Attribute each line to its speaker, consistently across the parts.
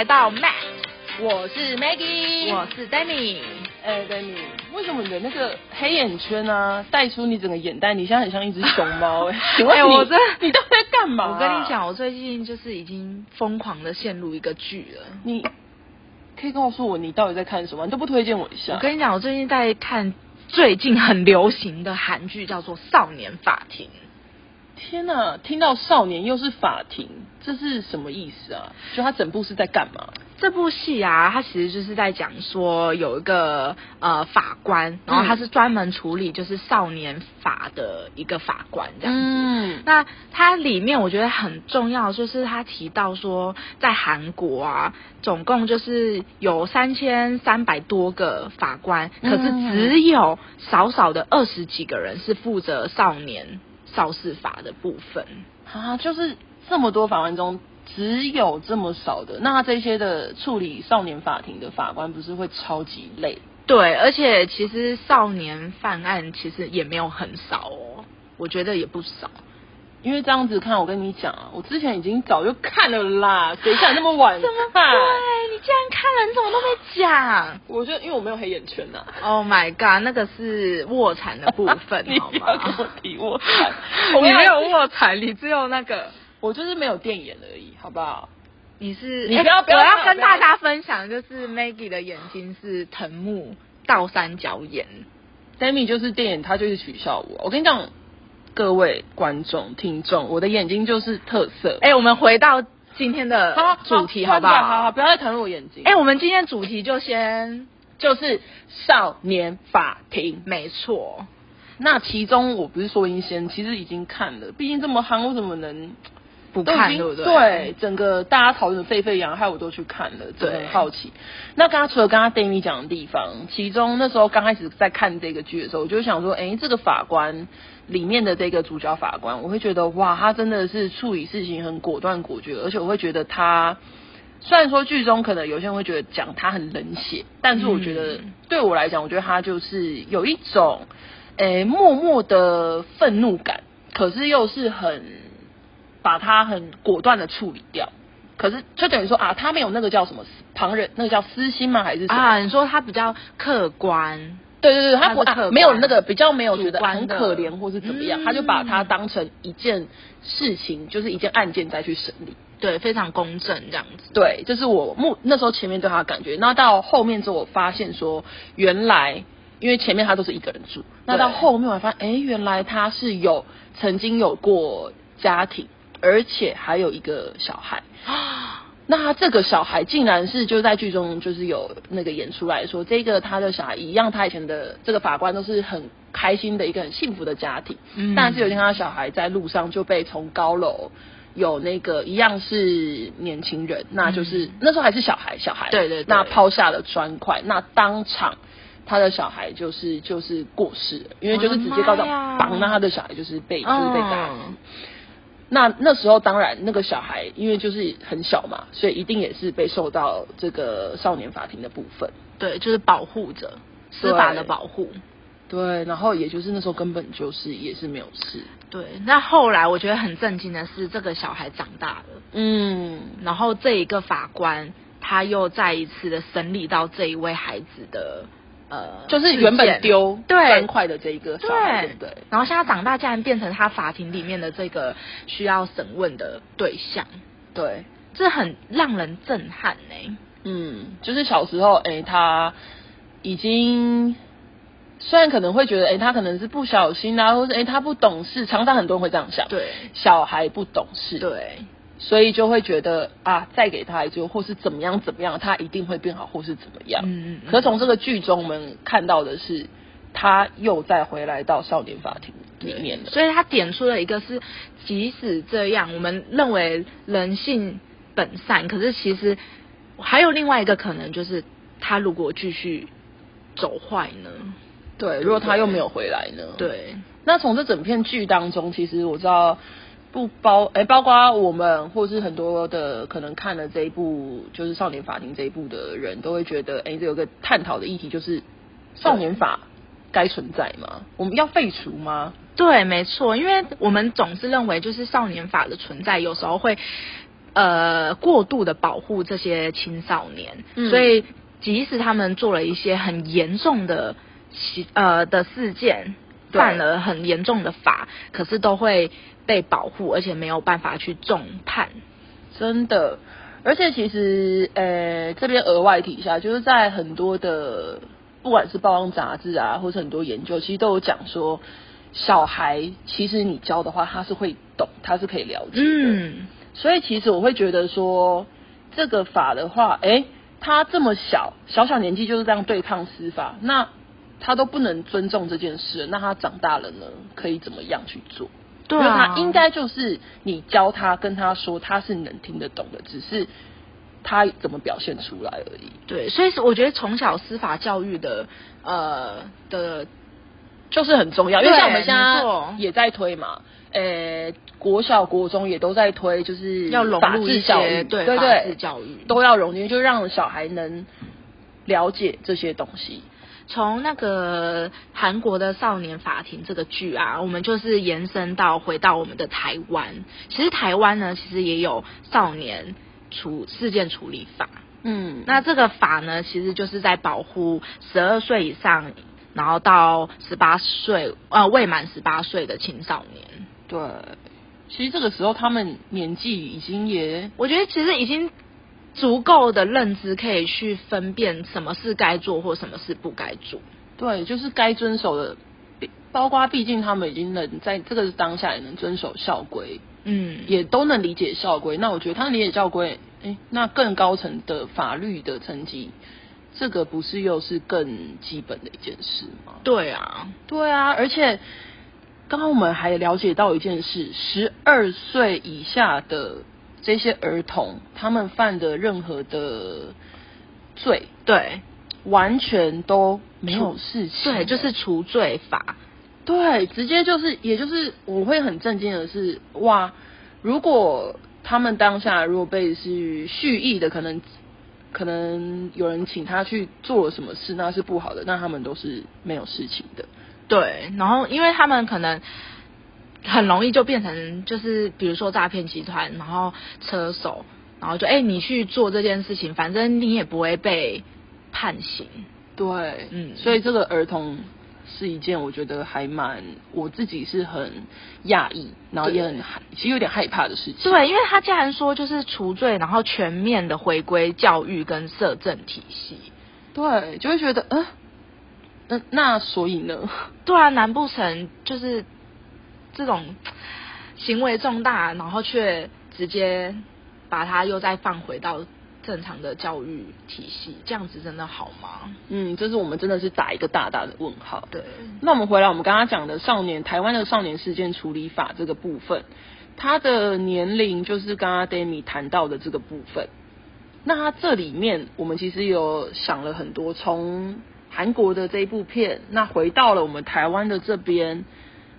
Speaker 1: 来到 Matt，
Speaker 2: 我是 Maggie，
Speaker 1: 我是 Danny。
Speaker 2: 哎，Danny，为什么你的那个黑眼圈啊，带出你整个眼袋？你现在很像一只熊猫哎。请问你，
Speaker 1: 我这
Speaker 2: 你都在干嘛？
Speaker 1: 我跟你讲，我最近就是已经疯狂的陷入一个剧了。
Speaker 2: 你可以告诉我你到底在看什么？你都不推荐我一下。
Speaker 1: 我跟你讲，我最近在看最近很流行的韩剧，叫做《少年法庭》。
Speaker 2: 天呐，听到少年又是法庭，这是什么意思啊？就他整部是在干嘛？
Speaker 1: 这部戏啊，它其实就是在讲说有一个呃法官，然后他是专门处理就是少年法的一个法官这样子。嗯，那它里面我觉得很重要，就是他提到说，在韩国啊，总共就是有三千三百多个法官，可是只有少少的二十几个人是负责少年。少事法的部分
Speaker 2: 啊，就是这么多法官中只有这么少的，那这些的处理少年法庭的法官不是会超级累？
Speaker 1: 对，而且其实少年犯案其实也没有很少哦，我觉得也不少。
Speaker 2: 因为这样子看，我跟你讲啊，我之前已经早就看了啦，谁想那么晚
Speaker 1: 看？对，你竟然看了，你怎么都没讲？
Speaker 2: 我觉得因为我没有黑眼圈呐。
Speaker 1: Oh my god，那个是卧蚕的部分，
Speaker 2: 好吗？跟我提卧蚕，
Speaker 1: 我没有卧蚕，你只有那个，
Speaker 2: 我就是没有电眼而已，好不好？
Speaker 1: 你是
Speaker 2: 你不要不要，
Speaker 1: 我要跟大家分享，就是 Maggie 的眼睛是藤木倒三角眼
Speaker 2: ，Demi 就是电眼，他就是取笑我。我跟你讲。各位观众、听众，我的眼睛就是特色。
Speaker 1: 哎，我们回到今天的主题，好不好？
Speaker 2: 好好，不要再谈论我眼睛。
Speaker 1: 哎，我们今天主题就先
Speaker 2: 就是少年法庭，
Speaker 1: 没错。
Speaker 2: 那其中我不是说英先，其实已经看了，毕竟这么夯，我怎么能？
Speaker 1: 不看对不对？
Speaker 2: 对，整个大家讨论的沸沸扬扬，害我都去看了，真的很好奇。那刚刚除了刚刚 Danny 讲的地方，其中那时候刚开始在看这个剧的时候，我就想说，哎，这个法官里面的这个主角法官，我会觉得哇，他真的是处理事情很果断果决，而且我会觉得他虽然说剧中可能有些人会觉得讲他很冷血，但是我觉得对我来讲，我觉得他就是有一种诶默默的愤怒感，可是又是很。把他很果断的处理掉，可是就等于说啊，他没有那个叫什么旁人，那个叫私心吗？还是
Speaker 1: 啊？你说他比较客观？
Speaker 2: 对对对，他不没有那个比较没有觉得很可怜或是怎么样，他就把它当成一件事情，就是一件案件再去审理，
Speaker 1: 对，非常公正这样子。
Speaker 2: 对，这是我目那时候前面对他的感觉。那到后面之后，我发现说，原来因为前面他都是一个人住，那到后面我发现，哎，原来他是有曾经有过家庭。而且还有一个小孩。啊，那这个小孩竟然是就在剧中就是有那个演出来说，这个他的小孩一样，他以前的这个法官都是很开心的一个很幸福的家庭，嗯，但是有一天他小孩在路上就被从高楼有那个一样是年轻人，那就是那时候还是小孩小孩，
Speaker 1: 对对，
Speaker 2: 那抛下了砖块，那当场他的小孩就是就是过世了，因为就是直接告状，绑那他的小孩就是被就是被打死。那那时候当然，那个小孩因为就是很小嘛，所以一定也是被受到这个少年法庭的部分。
Speaker 1: 对，就是保护着，司法的保护。
Speaker 2: 对，然后也就是那时候根本就是也是没有事。
Speaker 1: 对，那后来我觉得很震惊的是，这个小孩长大了。嗯。然后这一个法官他又再一次的审理到这一位孩子的。
Speaker 2: 呃，就是原本丢砖块的这一个，对对，
Speaker 1: 然后现在长大，竟然变成他法庭里面的这个需要审问的对象，
Speaker 2: 对，
Speaker 1: 这很让人震撼呢。
Speaker 2: 嗯，就是小时候，哎，他已经虽然可能会觉得，哎，他可能是不小心啊，或者哎，他不懂事，常常很多人会这样想，
Speaker 1: 对，
Speaker 2: 小孩不懂事，
Speaker 1: 对。
Speaker 2: 所以就会觉得啊，再给他一次，或是怎么样怎么样，他一定会变好，或是怎么样。嗯嗯。可从这个剧中，我们看到的是，他又再回来到少年法庭里面了。
Speaker 1: 所以他点出了一个是，即使这样，我们认为人性本善，可是其实还有另外一个可能，就是他如果继续走坏呢？
Speaker 2: 对，如果他又没有回来呢？
Speaker 1: 对。
Speaker 2: 那从这整片剧当中，其实我知道。不包哎，包括我们或是很多的可能看了这一部就是少年法庭这一部的人都会觉得，哎，这有个探讨的议题就是少年法该存在吗？我们要废除吗？
Speaker 1: 对，没错，因为我们总是认为就是少年法的存在有时候会呃过度的保护这些青少年，所以即使他们做了一些很严重的呃的事件，犯了很严重的法，可是都会被保护，而且没有办法去重判。
Speaker 2: 真的，而且其实呃这边额外提一下，就是在很多的不管是报章杂志啊，或是很多研究，其实都有讲说。小孩其实你教的话，他是会懂，他是可以了解的。嗯，所以其实我会觉得说，这个法的话，哎，他这么小，小小年纪就是这样对抗司法，那他都不能尊重这件事，那他长大了呢，可以怎么样去做？
Speaker 1: 对啊，
Speaker 2: 他应该就是你教他，跟他说，他是能听得懂的，只是他怎么表现出来而已。
Speaker 1: 对，所以我觉得从小司法教育的呃的。
Speaker 2: 就是很重要，因为像我们现在也在推嘛，呃，国小、国中也都在推，就是
Speaker 1: 要融入一些对对对教育
Speaker 2: 都要融进，就让小孩能了解这些东西。
Speaker 1: 从那个韩国的少年法庭这个剧啊，我们就是延伸到回到我们的台湾。其实台湾呢，其实也有少年处事件处理法。嗯，那这个法呢，其实就是在保护十二岁以上。然后到十八岁，呃，未满十八岁的青少年。
Speaker 2: 对，其实这个时候他们年纪已经也，
Speaker 1: 我觉得其实已经足够的认知，可以去分辨什么是该做或什么是不该做。
Speaker 2: 对，就是该遵守的，包括毕竟他们已经能在这个当下也能遵守校规，嗯，也都能理解校规。那我觉得他理解校规，哎，那更高层的法律的层级。这个不是又是更基本的一件事吗？
Speaker 1: 对啊，
Speaker 2: 对啊，而且刚刚我们还了解到一件事：十二岁以下的这些儿童，他们犯的任何的罪，
Speaker 1: 对，
Speaker 2: 完全都没有事情，
Speaker 1: 对，就是除罪法，
Speaker 2: 对，直接就是，也就是我会很震惊的是，哇，如果他们当下如果被是蓄意的，可能。可能有人请他去做了什么事，那是不好的，那他们都是没有事情的。
Speaker 1: 对，然后因为他们可能很容易就变成就是比如说诈骗集团，然后车手，然后就哎你去做这件事情，反正你也不会被判刑。
Speaker 2: 对，嗯，所以这个儿童。是一件我觉得还蛮我自己是很讶异，然后也很害，其实有点害怕的事情。
Speaker 1: 对，因为他既然说就是除罪，然后全面的回归教育跟社政体系，
Speaker 2: 对，就会觉得，嗯，那那所以呢？
Speaker 1: 对啊，难不成就是这种行为重大，然后却直接把他又再放回到？正常的教育体系，这样子真的好吗？
Speaker 2: 嗯，这是我们真的是打一个大大的问号。
Speaker 1: 对，
Speaker 2: 那我们回来，我们刚刚讲的少年台湾的少年事件处理法这个部分，他的年龄就是刚刚 Demi 谈到的这个部分。那他这里面，我们其实有想了很多，从韩国的这一部片，那回到了我们台湾的这边，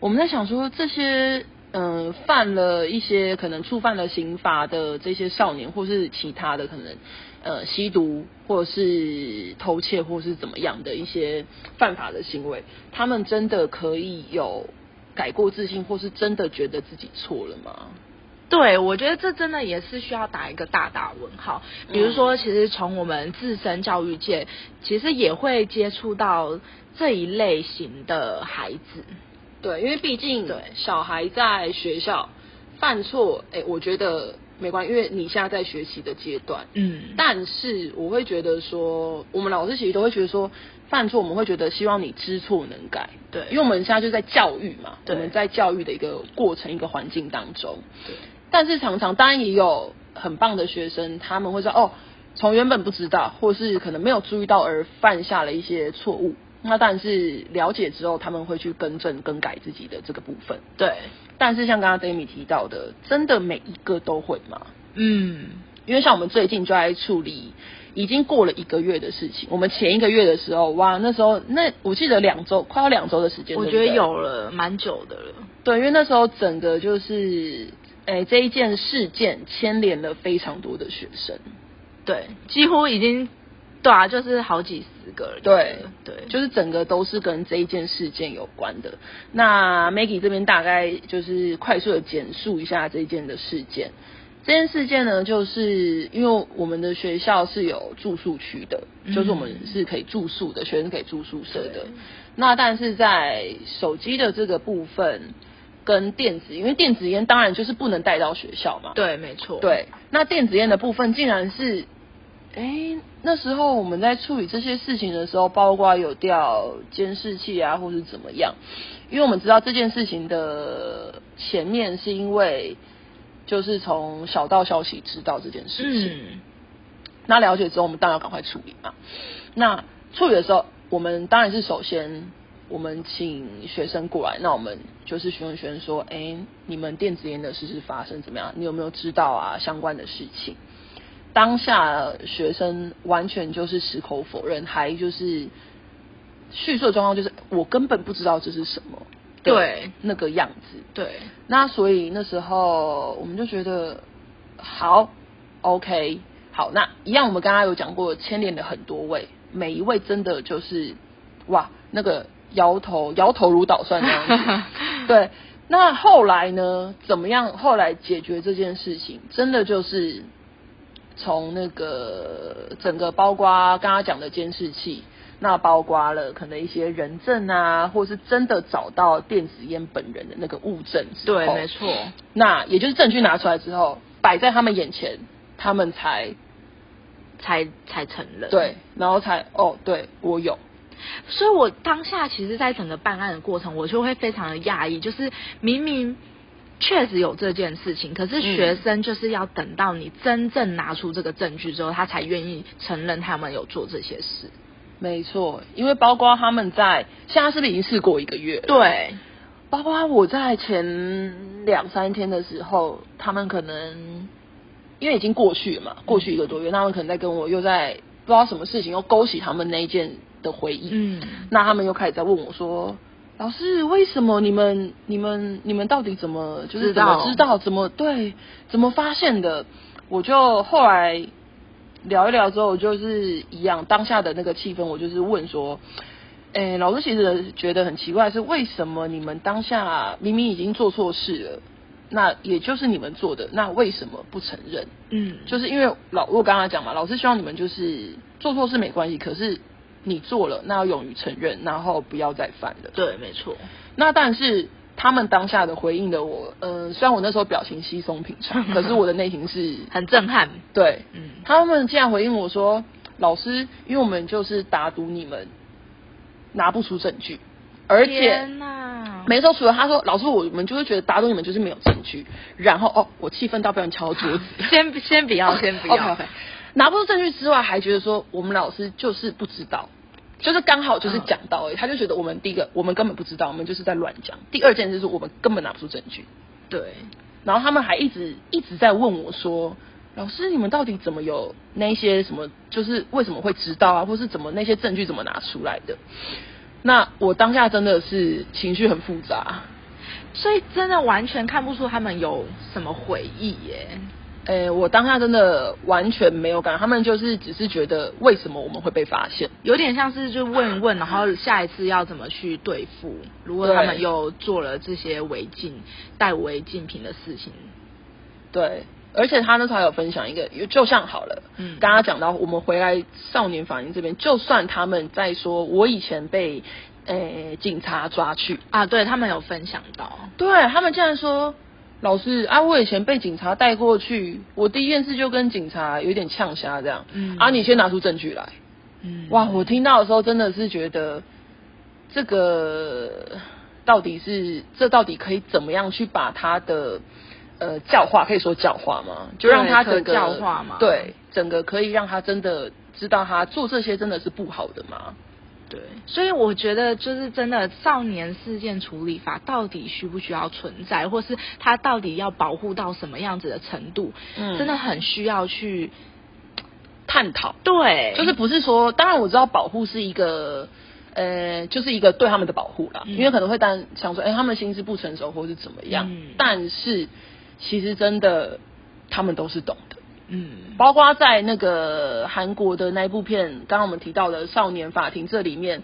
Speaker 2: 我们在想说这些。嗯，犯了一些可能触犯了刑法的这些少年，或是其他的可能，呃，吸毒或者是偷窃或是怎么样的一些犯法的行为，他们真的可以有改过自新，或是真的觉得自己错了吗？
Speaker 1: 对，我觉得这真的也是需要打一个大大问号。比如说，其实从我们自身教育界，其实也会接触到这一类型的孩子。
Speaker 2: 对，因为毕竟小孩在学校犯错，哎，我觉得没关系，因为你现在在学习的阶段，嗯，但是我会觉得说，我们老师其实都会觉得说，犯错我们会觉得希望你知错能改，
Speaker 1: 对，
Speaker 2: 因为我们现在就在教育嘛，我们在教育的一个过程、一个环境当中，对，但是常常当然也有很棒的学生，他们会说，哦，从原本不知道，或是可能没有注意到而犯下了一些错误。那但是了解之后，他们会去更正、更改自己的这个部分。
Speaker 1: 对，
Speaker 2: 但是像刚刚 Demi 提到的，真的每一个都会吗？嗯，因为像我们最近就在处理已经过了一个月的事情。我们前一个月的时候，哇，那时候那我记得两周，快要两周的时间，
Speaker 1: 我觉得有了蛮久的了。
Speaker 2: 对，因为那时候整个就是，哎，这一件事件牵连了非常多的学生，
Speaker 1: 对，几乎已经。对啊，就是好几十个。
Speaker 2: 对
Speaker 1: 对，
Speaker 2: 就是整个都是跟这一件事件有关的。那 Maggie 这边大概就是快速的简述一下这一件的事件。这件事件呢，就是因为我们的学校是有住宿区的，就是我们是可以住宿的，学生可以住宿舍的。那但是在手机的这个部分跟电子，因为电子烟当然就是不能带到学校嘛。
Speaker 1: 对，没错。
Speaker 2: 对，那电子烟的部分竟然是，哎，那时候我们在处理这些事情的时候，包括有调监视器啊，或是怎么样，因为我们知道这件事情的前面是因为。就是从小道消息知道这件事情，那了解之后，我们当然要赶快处理嘛。那处理的时候，我们当然是首先我们请学生过来，那我们就是询问学生说：“哎，你们电子烟的事是发生怎么样？你有没有知道啊相关的事情？”当下学生完全就是矢口否认，还就是叙述的状况就是我根本不知道这是什么。
Speaker 1: 对
Speaker 2: 那个样子，
Speaker 1: 对，
Speaker 2: 那所以那时候我们就觉得好，OK，好，那一样我们刚刚有讲过，牵连了很多位，每一位真的就是哇，那个摇头摇头如捣蒜那样子。对，那后来呢？怎么样？后来解决这件事情，真的就是从那个整个包括刚刚讲的监视器。那包括了可能一些人证啊，或是真的找到电子烟本人的那个物证之
Speaker 1: 后，对，没错。
Speaker 2: 那也就是证据拿出来之后，摆在他们眼前，他们才
Speaker 1: 才才承认。
Speaker 2: 对，然后才哦，对我有。
Speaker 1: 所以我当下其实，在整个办案的过程，我就会非常的讶异，就是明明确实有这件事情，可是学生就是要等到你真正拿出这个证据之后，他才愿意承认他们有做这些事。
Speaker 2: 没错，因为包括他们在现在是不是已经试过一个月？
Speaker 1: 对，
Speaker 2: 包括我在前两三天的时候，他们可能因为已经过去了嘛，过去一个多月，他们可能在跟我又在不知道什么事情，又勾起他们那一件的回忆。嗯，那他们又开始在问我说：“老师，为什么你们、你们、你们到底怎么就是怎么知道？怎么对？怎么发现的？”我就后来。聊一聊之后，就是一样当下的那个气氛，我就是问说，诶，老师其实觉得很奇怪，是为什么你们当下明明已经做错事了，那也就是你们做的，那为什么不承认？嗯，就是因为老我刚刚讲嘛，老师希望你们就是做错事没关系，可是你做了，那要勇于承认，然后不要再犯了。
Speaker 1: 对，没错。
Speaker 2: 那但是。他们当下的回应的我，嗯，虽然我那时候表情稀松平常，可是我的内心是
Speaker 1: 很震撼。
Speaker 2: 对，嗯，他们竟然回应我说：“老师，因为我们就是打赌你们拿不出证据，而且，没错，除了他说，老师，我们就是觉得打赌你们就是没有证据。然后，哦，我气愤到不想敲桌子。
Speaker 1: 先先不要，先不要，
Speaker 2: 拿不出证据之外，还觉得说我们老师就是不知道。”就是刚好就是讲到，他就觉得我们第一个我们根本不知道，我们就是在乱讲。第二件事是我们根本拿不出证据。
Speaker 1: 对，
Speaker 2: 然后他们还一直一直在问我说：“老师，你们到底怎么有那些什么？就是为什么会知道啊？或是怎么那些证据怎么拿出来的？”那我当下真的是情绪很复杂，
Speaker 1: 所以真的完全看不出他们有什么悔意耶。
Speaker 2: 诶，我当下真的完全没有感，他们就是只是觉得为什么我们会被发现，
Speaker 1: 有点像是就问一问，然后下一次要怎么去对付，如果他们又做了这些违禁带违禁品的事情。
Speaker 2: 对，而且他那时候还有分享一个，就像好了，嗯，刚刚讲到我们回来少年法庭这边，就算他们在说我以前被诶警察抓去
Speaker 1: 啊，对他们有分享到，
Speaker 2: 对他们竟然说。老师啊，我以前被警察带过去，我第一件事就跟警察有点呛瞎这样。嗯，啊，你先拿出证据来。嗯，哇，我听到的时候真的是觉得，这个到底是这到底可以怎么样去把他的呃教化，可以说教化吗？就让他整个
Speaker 1: 教化吗？
Speaker 2: 对，整个可以让他真的知道他做这些真的是不好的吗？
Speaker 1: 对，所以我觉得就是真的少年事件处理法到底需不需要存在，或是它到底要保护到什么样子的程度，嗯，真的很需要去
Speaker 2: 探讨。
Speaker 1: 对，
Speaker 2: 就是不是说，当然我知道保护是一个，呃，就是一个对他们的保护啦，因为可能会担想说，哎，他们心智不成熟或是怎么样，但是其实真的他们都是懂的。嗯，包括在那个韩国的那一部片，刚刚我们提到的《少年法庭》这里面，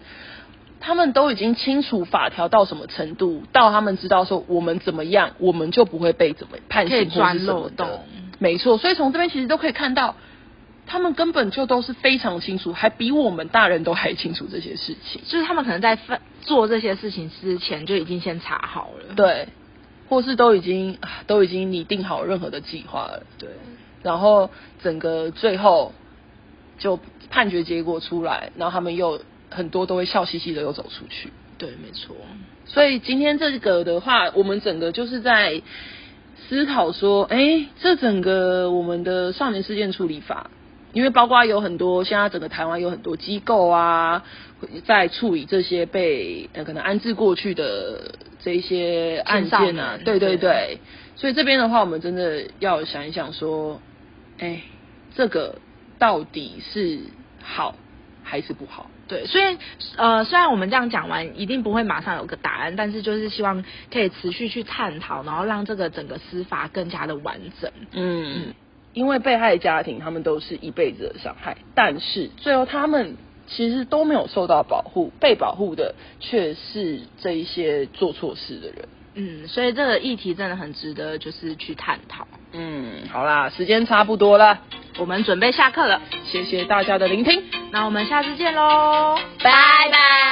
Speaker 2: 他们都已经清楚法条到什么程度，到他们知道说我们怎么样，我们就不会被怎么判刑或是什么的。没错，所以从这边其实都可以看到，他们根本就都是非常清楚，还比我们大人都还清楚这些事情。
Speaker 1: 就是他们可能在做这些事情之前就已经先查好了，
Speaker 2: 对，或是都已经都已经拟定好任何的计划了，
Speaker 1: 对。
Speaker 2: 然后整个最后就判决结果出来，然后他们又很多都会笑嘻嘻的又走出去。
Speaker 1: 对，没错。
Speaker 2: 所以今天这个的话，我们整个就是在。思考说，哎，这整个我们的少年事件处理法，因为包括有很多，现在整个台湾有很多机构啊，在处理这些被呃可能安置过去的这些案件啊，对对对，所以这边的话，我们真的要想一想说，哎，这个到底是好还是不好？
Speaker 1: 对，所以呃，虽然我们这样讲完，一定不会马上有个答案，但是就是希望可以持续去探讨，然后让这个整个司法更加的完整。
Speaker 2: 嗯，因为被害家庭他们都是一辈子的伤害，但是最后他们其实都没有受到保护，被保护的却是这一些做错事的人。
Speaker 1: 嗯，所以这个议题真的很值得就是去探讨。
Speaker 2: 嗯，好啦，时间差不多了，
Speaker 1: 我们准备下课了。
Speaker 2: 谢谢大家的聆听，
Speaker 1: 那我们下次见喽，
Speaker 2: 拜拜。